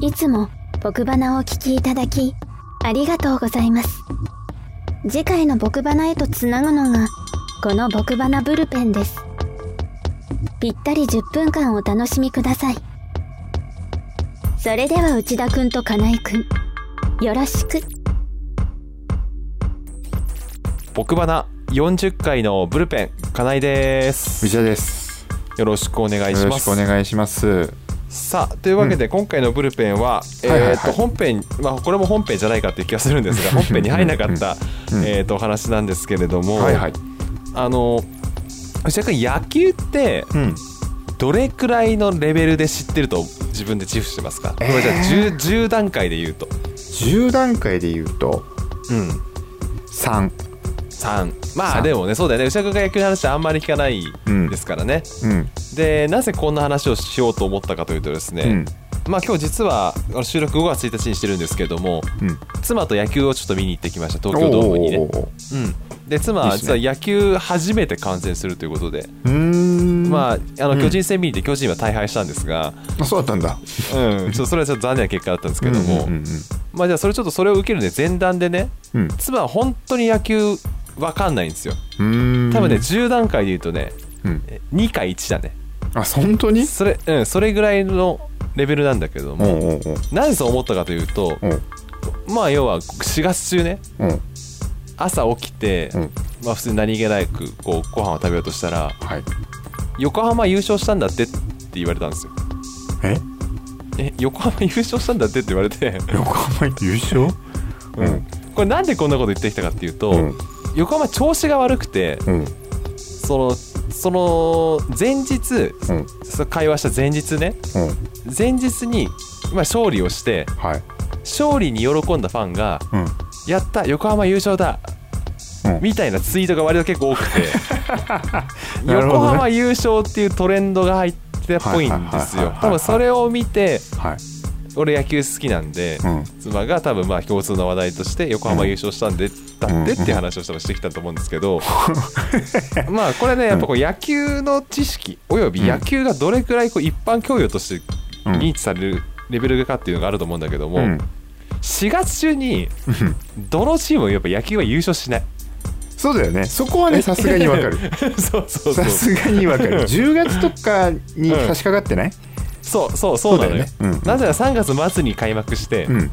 いつも僕花をお聞きいただき、ありがとうございます。次回の僕花へとつなぐのが、この僕花ブルペンです。ぴったり10分間お楽しみください。それでは内田くんと金井くん、よろしく。僕花40回のブルペン金井です藤田ですよろしくお願いしよろしますくお願いしますさあというわけで、今回のブルペンは、えと本編、まあ、これも本編じゃないかっていう気がするんですが本編に入らなかった、うんえー、とお話なんですけれども、あの内田君野球ってうん。どれくらいのレベルで知ってると自分で自負してますか、これじゃあ 10, 10段階で言うと、10段階で言うとうん、3 3まあ三でもねそうだよね。内田君が野球の話ってあんまり聞かないうんですからね、うん。でなぜこんな話をしようと思ったかというとですね、うん。まあ今日実は収録5月1日にしてるんですけどもうん。妻と野球をちょっと見に行ってきました東京ドームにね、うん、で妻は実は野球初めて観戦するということで、うーん。まああのうん。巨人戦見に行って巨人は大敗したんですが、あそうだったんだ。うん、ちょっとそれはちょっと残念な結果だったんですけども、うんうんまあじゃあそれちょっとそれを受けるね前段でねうんうん。妻は本当に野球わかんないんですよ。多分ね10段階で言うとねうん。2か1だね。あ本当に？それ,、うん、それぐらいのレベルなんだけどもなぜそう思ったかというとまあ要は4月中ね朝起きて、うん。まあ普通に何気なくこうご飯を食べようとしたらはい。横浜優勝したんだってって言われたんですよ。え？え横浜優勝したんだってって言われて、横浜優勝？うん。これなんでこんなこと言ってきたかっていうと、うん横浜調子が悪くてうん。そのその前日、うん。その会話した前日ねうん。前日に、まあ、勝利をしてはい。勝利に喜んだファンがうん「やった横浜優勝だ!」うん。みたいなツイートが割と結構多くて ね。浜優勝っていうトレンドが入ってっぽいんですよ。多分それを見てはい俺野球好きなんで、うん。妻が多分まあ共通の話題として横浜優勝したんで、だってっていう話を多分してきたと思うんですけど、まあこれねやっぱこう野球の知識および野球がどれくらいこう一般教養としてうん。認知されるレベルかっていうのがあると思うんだけども、うん。4月中にどのチームもやっぱ野球は優勝しない？そうだよね。そこはねさすがにわかる。そうそうさすがにわかる。10月とかに差し掛かってない？そうそうそうなのよ。そうだよね。うんなぜなら3月末に開幕してうん。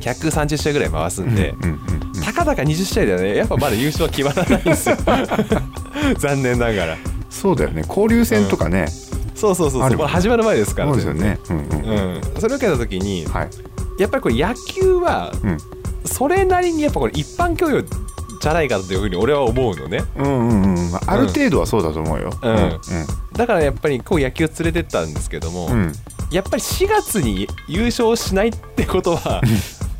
130試合ぐらい回すんで、うんうんたかだか20試合ではね。やっぱまだ優勝は決まらないんですよ。残念ながら。そうだよね。交流戦とかね。そうそうそうそう。あるまだ始まる前ですからそうですよね。うんうん。うん、それを受けた時にはい。やっぱりこれ野球はうん。それなりにやっぱこれ一般教養じゃないかというふうに俺は思うのね。うんうんうん。まあある程度はそうだと思うよ。うん。だからやっぱりこう野球を連れてったんですけども、うん。うんやっぱり4月に優勝しないってことは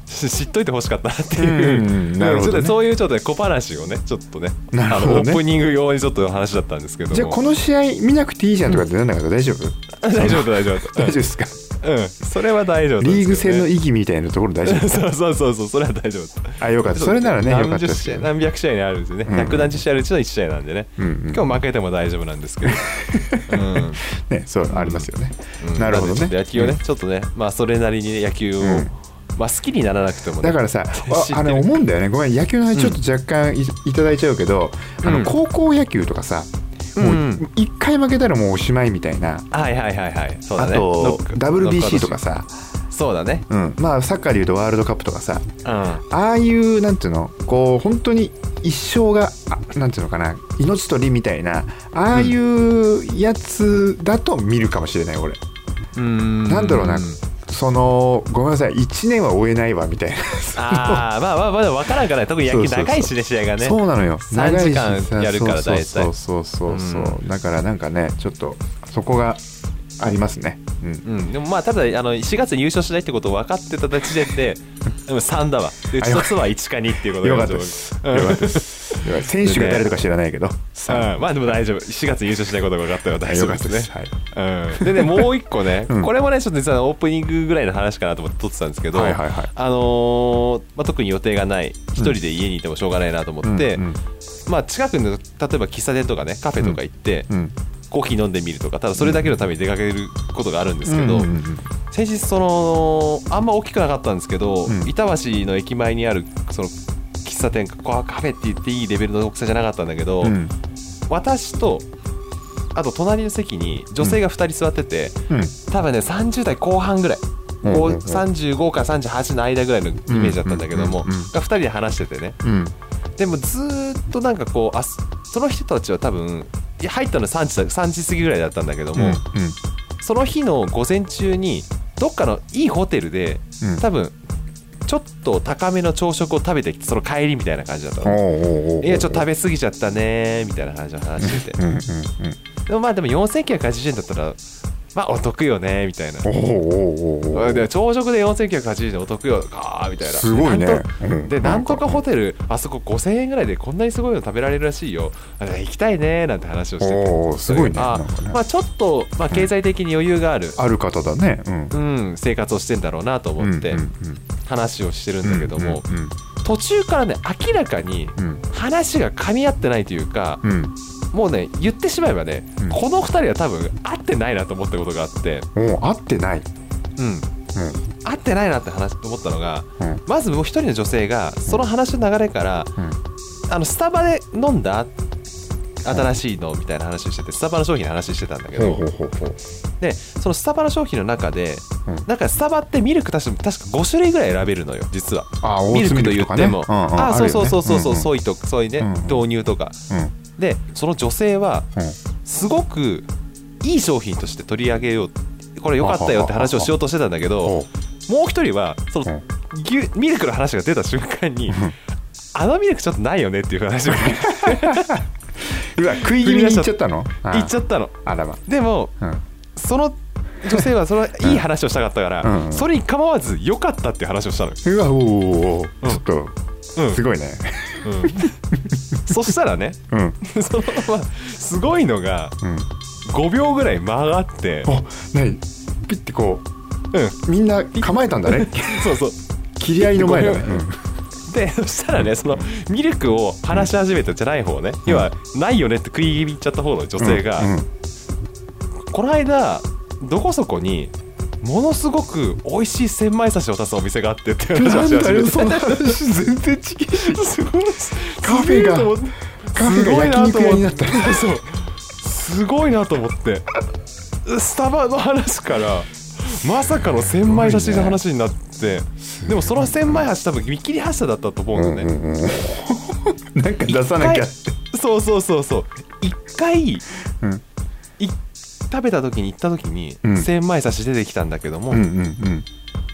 し知っといてほしかったなっていう、うんうんなるほどね。ちょっとそういうちょっとね小話をねちょっとねね。あのオープニング用にちょっと話だったんですけども。じゃあこの試合見なくていいじゃんとかってなんなかった？大丈夫？大丈夫大丈夫。大丈夫 ですか？うん。それは大丈夫リーグ戦のい意義みたいなところ大丈夫 そうそうそうそう。それは大丈夫。あよかった。それならねよかった何百試合にあるんですよね、うん。百何十試合あるうちの1試合なんでね、うんうん。今日負けても大丈夫なんですけど、う んねそうありますよね。うん。なるほどね。野球をね、ちょっとねまあそれなりにね野球を、うん。まあ好きにならなくてもね。だからさああれ思うんだよね。ごめん野球の話ちょっと若干い,、いただいちゃうけどあうん。の高校野球とかさ、もううん一回負けたらもうおしまいみたいな、はいはいはいはい。そうだね。あと WBC とかさ、そうだね。うん、まあサッカーでいうとワールドカップとかさ。うん。ああいうなんていうの？こう本当に一生があなんていうのかな。命取りみたいな。ああいうやつだと見るかもしれない俺。うん。なんだろうなそのごめんなさい1年は追えないわみたいな。ああまあまあまだ分からんからね特に野球長いしね試合がね。そうなのよ。3時間やるから大体。そうそうそうそう。そう、だからなんかねちょっとそこがありますね。うん。うん、でもまあただあの4月に優勝しないってことを分かってた時点で でも3だわ。でうちの妻は1か2っていうことよかったで。すよかったです。よかったです選手が誰とか知らないけど。さうん、まあでも大丈夫。4月優勝しないことが分かったら大丈夫ですね。うん、でねもう一個ね、うん。これもねちょっと実はオープニングぐらいの話かなと思って撮ってたんですけど、はいはいはい。あのーまあ、特に予定がない一人で家にいてもしょうがないなと思って、うん。うん。まあ、近くの例えば喫茶店とかねカフェとか行って、うん。コーヒー飲んでみるとかただそれだけのために出かけることがあるんですけど、うんうんうん。先日そのあんま大きくなかったんですけど、うん。板橋の駅前にあるその喫茶店こうカフェって言っていいレベルの大きさじゃなかったんだけど、うん。私とあと隣の席に女性が2人座ってて、うん。多分ね30代後半ぐらい、うんこう35から38の間ぐらいのイメージだったんだけども、うんうんうんうん。が2人で話しててね。うん。でもずーっとなんかこうあそその人たちは多分入ったの3時だ3時過ぎぐらいだったんだけども、うん。その日の午前中にどっかのいいホテルでうん。多分ちょっと高めの朝食を食べてその帰りみたいな感じだったの。いやちょっと食べ過ぎちゃったねみたいな話を話しててうんでもまあでも4980円だったらまあお得よねみたいな。朝食で4980円お得よかーみたいなすごいね。でなんとかホテルあそこ5000円ぐらいでこんなにすごいの食べられるらしいよ。あ行きたいねなんて話をしてて。すごいね。まあちょっと、まあ、経済的に余裕がある、ある方だね。うん。うん、生活をしてんだろうなと思って話をしてるんだけども、うんうん途中からね明らかにうん。話が噛み合ってないというか、うん。もうね言ってしまえばね、うん。この2人は多分合ってないなと思ったことがあって、うんお合ってない。うん、合ってないなって話思ったのがうん。うんまずもう一人の女性がその話の流れからうん。あのスタバで飲んだ新しいのみたいな話をしててスタバの商品の話してたんだけどでそのスタバの商品の中でうん。なんかスタバってミルク確か確か5種類ぐらい選べるのよ実は。ミルクと言っても、うんうんあそうそうそうそうそう、ソイとソイね、豆乳とか。うん。でその女性はうん。すごくいい商品として取り上げようこれ良かったよって話をしようとしてたんだけどほもう一人はそのミルクの話が出た瞬間にあのミルクちょっとないよねっていう話を ううわ食い気味に言っちゃったの？言っちゃっったの。あらま。でもうん。その女性はそのいい話をしたかったから、うん。うんそれに構わず良かったっていう話をしたのよ、うわおおおおちょっとうん。すごいね。うん、そしたらねうん。そのまますごいのがうん。5秒ぐらい間があってあ何ピッてこうん。うみんな構えたんだね。そうそう。切り合いの前だねでそしたらねそのミルクを話し始めたじゃない方ね、要はないよねって食い気味に言っちゃった方の女性が、この間どこそこにものすごく美味しい千枚刺しを出すお店があってって 話し始めてその話全然違う。すごいカフェがカフェが焼肉屋になった。すごいなと思って。そう。すごいなと思って。スタバの話からまさかの千枚刺しの話になって、でもその千枚箸多分見切り発車だったと思うのね、うんうんうんなんか出さなきゃって。そうそうそうそう。一回うん。い食べた時に行った時にうん。千枚刺し出てきたんだけども、うんうん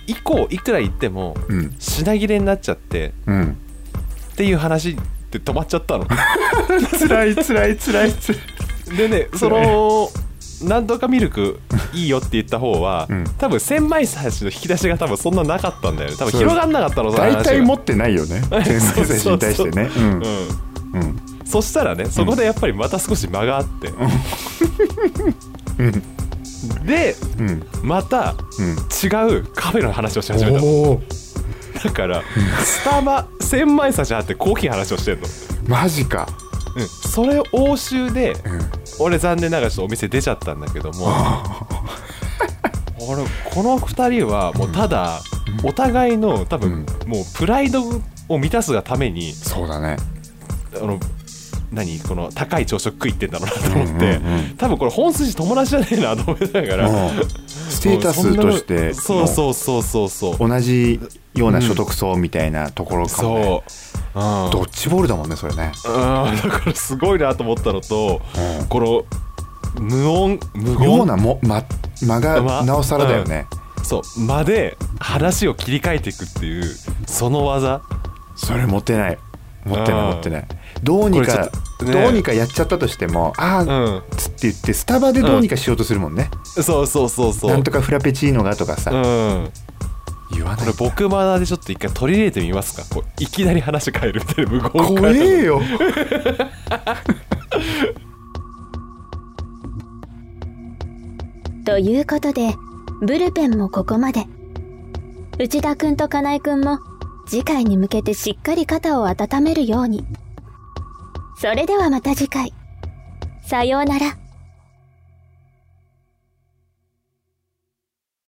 以降いくら行ってもうん。うん品切れになっちゃってうん。っていう話で止まっちゃったの。辛い辛い辛い辛い。でねそのなんとかミルクいいよって言った方は、うん。多分千枚刺しの引き出しが多分そんななかったんだよね。多分広がんなかったの大体持ってないよね。天才選手に対してね。うんうん。うん。そしたらねそこでやっぱりまた少し間があって、でうん。またうん。違うカフェの話をし始めたの。だからスタバ千枚刺しあってコーヒーの話をしてんの、マジか。うん、それ応酬でうん俺残念ながらちょっとお店出ちゃったんだけども。俺この2人はもうただお互いの多分もうプライドを満たすがためにそうだね。あの何？この高い朝食食いってんだろうなと思って、うんうんうん。多分これ本筋友達じゃねえなと思いながら、うん。ステータスとしてそうそうそうそうそう。同じような所得層みたいなところかもね。そう、うん、ドッジボールだもんねそれね。うん。だからすごいなと思ったのと、うん。この無音無妙言なも間間がまなおさらだよね。そう。間で話を切り替えていくっていうその技。それ持ってない。持ってないうん。持ってない。どうにかね。どうにかやっちゃったとしてもあうあん。つって言ってスタバでどうにかしようとするもんね。そうそうそうそう。なんとかフラペチーノがとかさ。うん言わないこれ僕マナーでちょっと一回取り入れてみますか？こういきなり話変えるみたいな無言怖会えよ ということで、ブルペンもここまで。内田くんと金井くんも次回に向けてしっかり肩を温めるように。それではまた次回。さようなら。